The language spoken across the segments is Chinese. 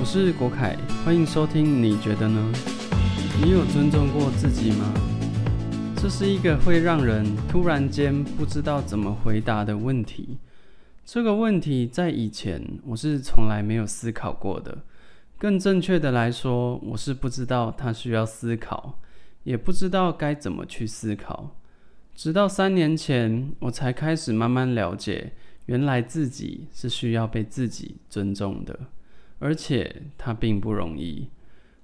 我是国凯，欢迎收听。你觉得呢？你有尊重过自己吗？这是一个会让人突然间不知道怎么回答的问题。这个问题在以前我是从来没有思考过的。更正确的来说，我是不知道它需要思考，也不知道该怎么去思考。直到三年前，我才开始慢慢了解，原来自己是需要被自己尊重的。而且它并不容易。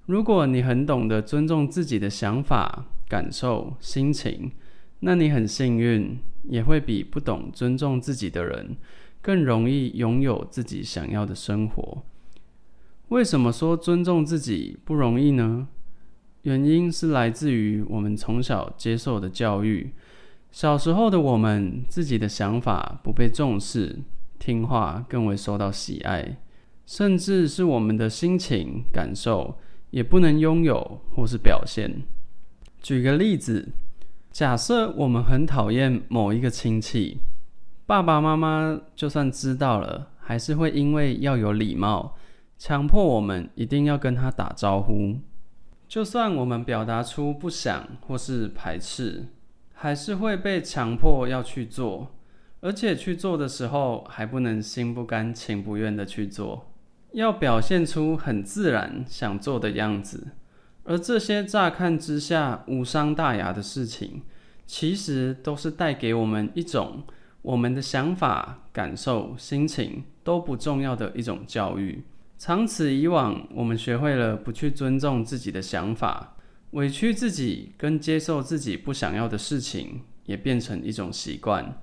如果你很懂得尊重自己的想法、感受、心情，那你很幸运，也会比不懂尊重自己的人更容易拥有自己想要的生活。为什么说尊重自己不容易呢？原因是来自于我们从小接受的教育。小时候的我们，自己的想法不被重视，听话更为受到喜爱。甚至是我们的心情感受也不能拥有或是表现。举个例子，假设我们很讨厌某一个亲戚，爸爸妈妈就算知道了，还是会因为要有礼貌，强迫我们一定要跟他打招呼。就算我们表达出不想或是排斥，还是会被强迫要去做，而且去做的时候还不能心不甘情不愿的去做。要表现出很自然想做的样子，而这些乍看之下无伤大雅的事情，其实都是带给我们一种我们的想法、感受、心情都不重要的一种教育。长此以往，我们学会了不去尊重自己的想法，委屈自己跟接受自己不想要的事情，也变成一种习惯。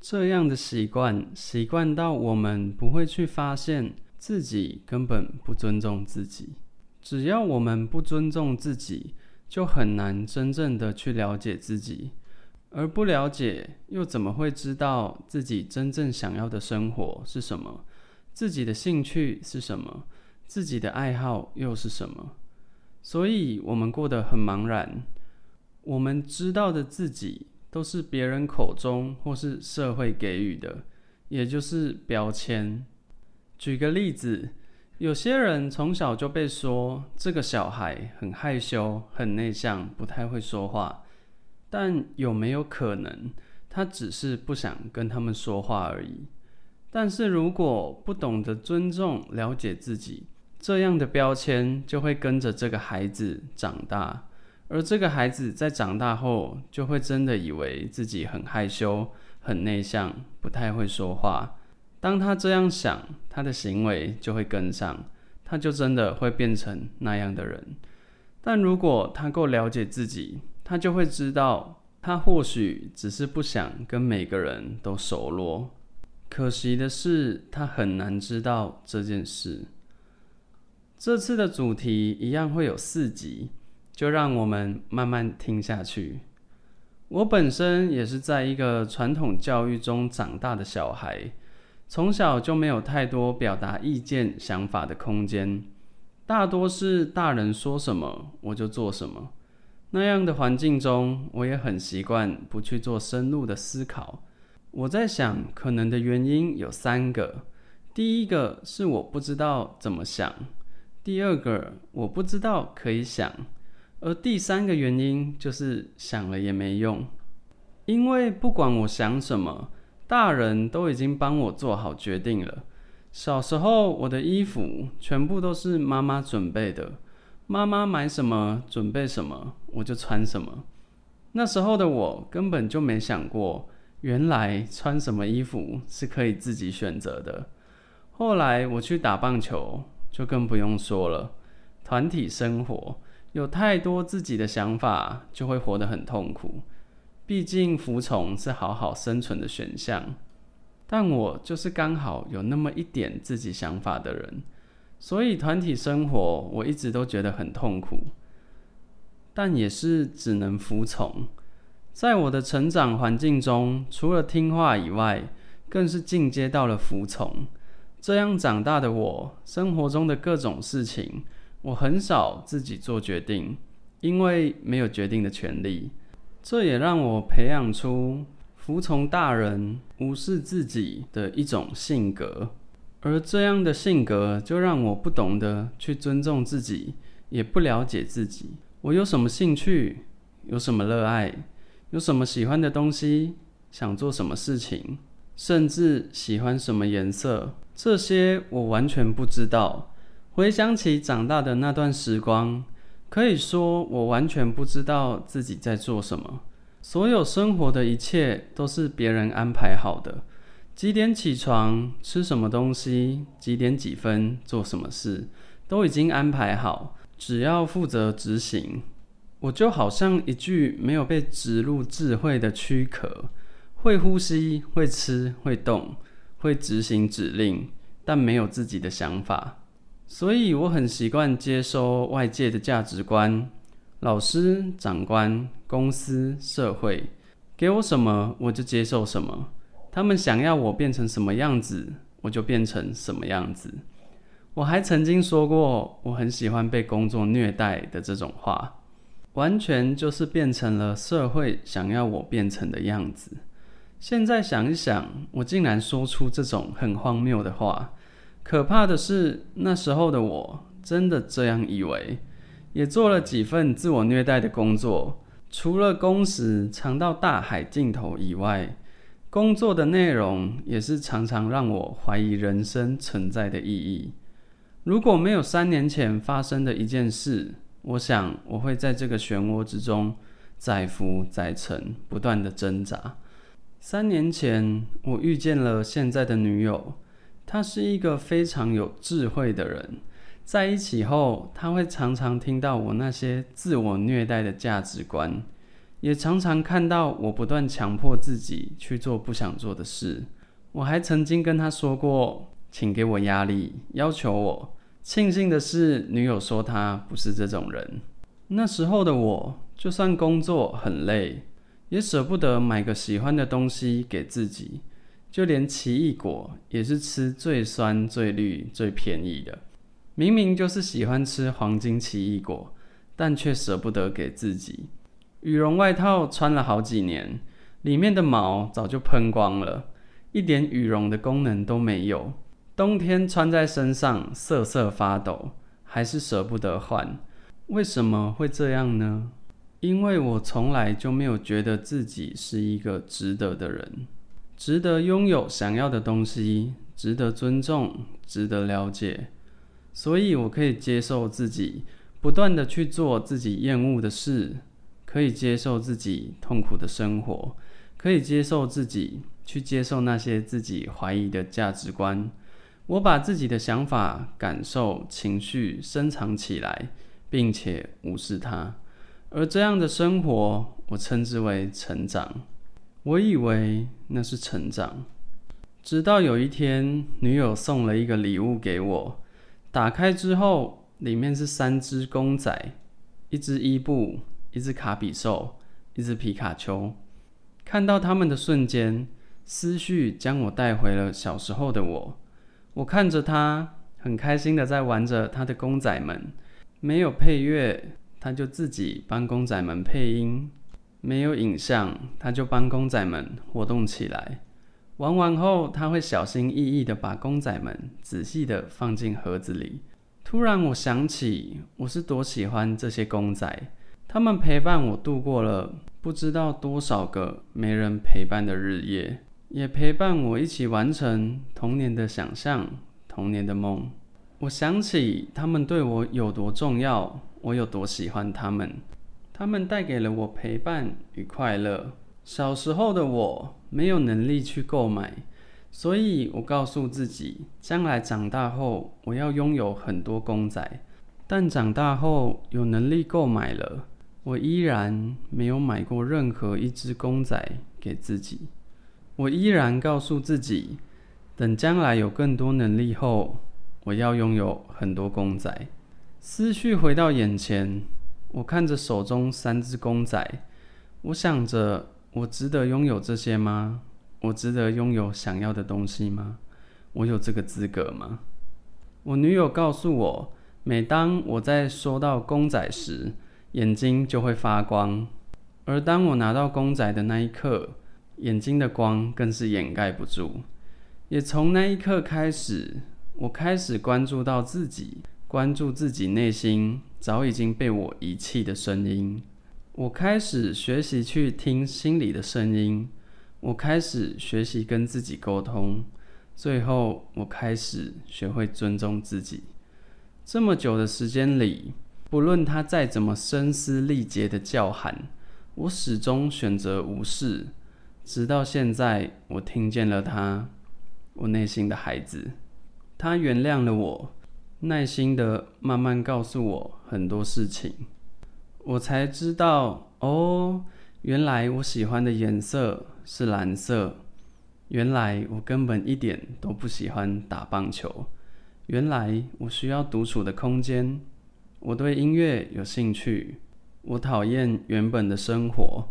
这样的习惯，习惯到我们不会去发现。自己根本不尊重自己，只要我们不尊重自己，就很难真正的去了解自己，而不了解，又怎么会知道自己真正想要的生活是什么？自己的兴趣是什么？自己的爱好又是什么？所以，我们过得很茫然。我们知道的自己，都是别人口中或是社会给予的，也就是标签。举个例子，有些人从小就被说这个小孩很害羞、很内向、不太会说话。但有没有可能，他只是不想跟他们说话而已？但是如果不懂得尊重、了解自己，这样的标签就会跟着这个孩子长大，而这个孩子在长大后，就会真的以为自己很害羞、很内向、不太会说话。当他这样想，他的行为就会跟上，他就真的会变成那样的人。但如果他够了解自己，他就会知道，他或许只是不想跟每个人都熟络。可惜的是，他很难知道这件事。这次的主题一样会有四集，就让我们慢慢听下去。我本身也是在一个传统教育中长大的小孩。从小就没有太多表达意见、想法的空间，大多是大人说什么我就做什么。那样的环境中，我也很习惯不去做深入的思考。我在想，可能的原因有三个：第一个是我不知道怎么想；第二个我不知道可以想；而第三个原因就是想了也没用，因为不管我想什么。大人都已经帮我做好决定了。小时候，我的衣服全部都是妈妈准备的，妈妈买什么准备什么，我就穿什么。那时候的我根本就没想过，原来穿什么衣服是可以自己选择的。后来我去打棒球，就更不用说了。团体生活有太多自己的想法，就会活得很痛苦。毕竟服从是好好生存的选项，但我就是刚好有那么一点自己想法的人，所以团体生活我一直都觉得很痛苦，但也是只能服从。在我的成长环境中，除了听话以外，更是进阶到了服从。这样长大的我，生活中的各种事情，我很少自己做决定，因为没有决定的权利。这也让我培养出服从大人、无视自己的一种性格，而这样的性格就让我不懂得去尊重自己，也不了解自己。我有什么兴趣？有什么热爱？有什么喜欢的东西？想做什么事情？甚至喜欢什么颜色？这些我完全不知道。回想起长大的那段时光，可以说我完全不知道自己在做什么。所有生活的一切都是别人安排好的。几点起床，吃什么东西，几点几分做什么事，都已经安排好，只要负责执行。我就好像一具没有被植入智慧的躯壳，会呼吸，会吃，会动，会执行指令，但没有自己的想法。所以我很习惯接收外界的价值观，老师、长官、公司、社会给我什么，我就接受什么。他们想要我变成什么样子，我就变成什么样子。我还曾经说过，我很喜欢被工作虐待的这种话，完全就是变成了社会想要我变成的样子。现在想一想，我竟然说出这种很荒谬的话。可怕的是，那时候的我真的这样以为，也做了几份自我虐待的工作，除了工时长到大海尽头以外。工作的内容也是常常让我怀疑人生存在的意义。如果没有三年前发生的一件事，我想我会在这个漩涡之中载浮载沉，不断的挣扎。三年前，我遇见了现在的女友，他是一个非常有智慧的人。在一起后，他会常常听到我那些自我虐待的价值观。也常常看到我不断强迫自己去做不想做的事。我还曾经跟他说过：“请给我压力，要求我。”庆幸的是，女友说他不是这种人。那时候的我，就算工作很累，也舍不得买个喜欢的东西给自己。就连奇异果，也是吃最酸、最绿、最便宜的。明明就是喜欢吃黄金奇异果，但却舍不得给自己。羽绒外套穿了好几年，里面的毛早就喷光了，一点羽绒的功能都没有。冬天穿在身上瑟瑟发抖，还是舍不得换。为什么会这样呢？因为我从来就没有觉得自己是一个值得的人，值得拥有想要的东西，值得尊重，值得了解。所以我可以接受自己不断的去做自己厌恶的事。可以接受自己痛苦的生活，可以接受自己去接受那些自己怀疑的价值观。我把自己的想法、感受、情绪深藏起来，并且无视它。而这样的生活，我称之为成长。我以为那是成长，直到有一天，女友送了一个礼物给我，打开之后，里面是三只公仔，一只伊布。一只卡比兽，一只皮卡丘，看到他们的瞬间，思绪将我带回了小时候的我。我看着他，很开心的在玩着他的公仔们。没有配乐，他就自己帮公仔们配音；没有影像，他就帮公仔们活动起来。玩完后，他会小心翼翼的把公仔们仔细的放进盒子里。突然，我想起我是多喜欢这些公仔。他们陪伴我度过了不知道多少个没人陪伴的日夜，也陪伴我一起完成童年的想象、童年的梦。我想起他们对我有多重要，我有多喜欢他们。他们带给了我陪伴与快乐。小时候的我没有能力去购买，所以我告诉自己，将来长大后我要拥有很多公仔。但长大后有能力购买了。我依然没有买过任何一只公仔给自己。我依然告诉自己，等将来有更多能力后，我要拥有很多公仔。思绪回到眼前，我看着手中三只公仔，我想着：我值得拥有这些吗？我值得拥有想要的东西吗？我有这个资格吗？我女友告诉我，每当我在收到公仔时，眼睛就会发光，而当我拿到公仔的那一刻，眼睛的光更是掩盖不住。也从那一刻开始，我开始关注到自己，关注自己内心早已经被我遗弃的声音。我开始学习去听心里的声音，我开始学习跟自己沟通，最后我开始学会尊重自己。这么久的时间里，不论他再怎么声嘶力竭的叫喊，我始终选择无视。直到现在，我听见了他，我内心的孩子，他原谅了我，耐心的慢慢告诉我很多事情。我才知道，哦，原来我喜欢的颜色是蓝色。原来我根本一点都不喜欢打棒球。原来我需要独处的空间。我对音乐有兴趣。我讨厌原本的生活。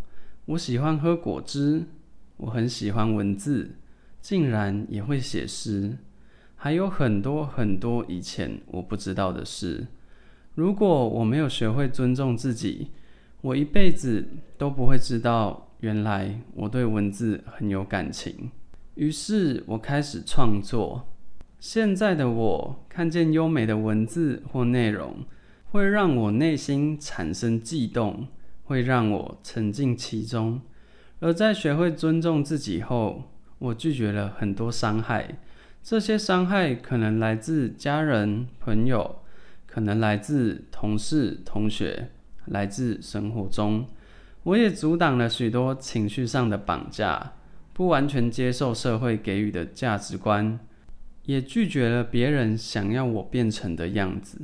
我喜欢喝果汁。我很喜欢文字，竟然也会写诗。还有很多很多以前我不知道的事。如果我没有学会尊重自己，我一辈子都不会知道，原来我对文字很有感情。于是我开始创作。现在的我看见优美的文字或内容，会让我内心产生悸动，会让我沉浸其中。而在学会尊重自己后，我拒绝了很多伤害。这些伤害可能来自家人、朋友。可能来自同事、同学，来自生活中，我也阻挡了许多情绪上的绑架，不完全接受社会给予的价值观，也拒绝了别人想要我变成的样子。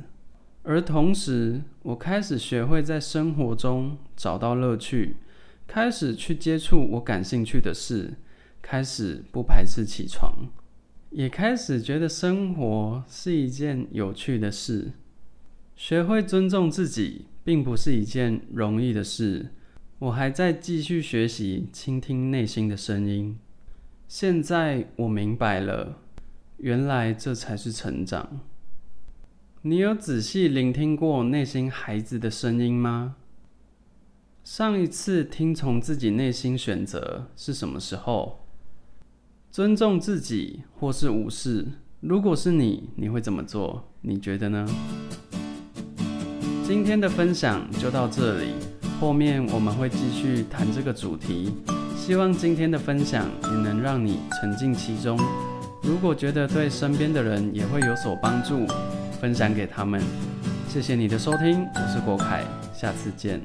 而同时，我开始学会在生活中找到乐趣，开始去接触我感兴趣的事，开始不排斥起床，也开始觉得生活是一件有趣的事。学会尊重自己，并不是一件容易的事。我还在继续学习，倾听内心的声音。现在我明白了，原来这才是成长。你有仔细聆听过内心孩子的声音吗？上一次听从自己内心选择是什么时候？尊重自己，或是无视？如果是你，你会怎么做？你觉得呢？今天的分享就到这里，后面我们会继续谈这个主题。希望今天的分享也能让你沉浸其中。如果觉得对身边的人也会有所帮助，分享给他们。谢谢你的收听，我是国凯，下次见。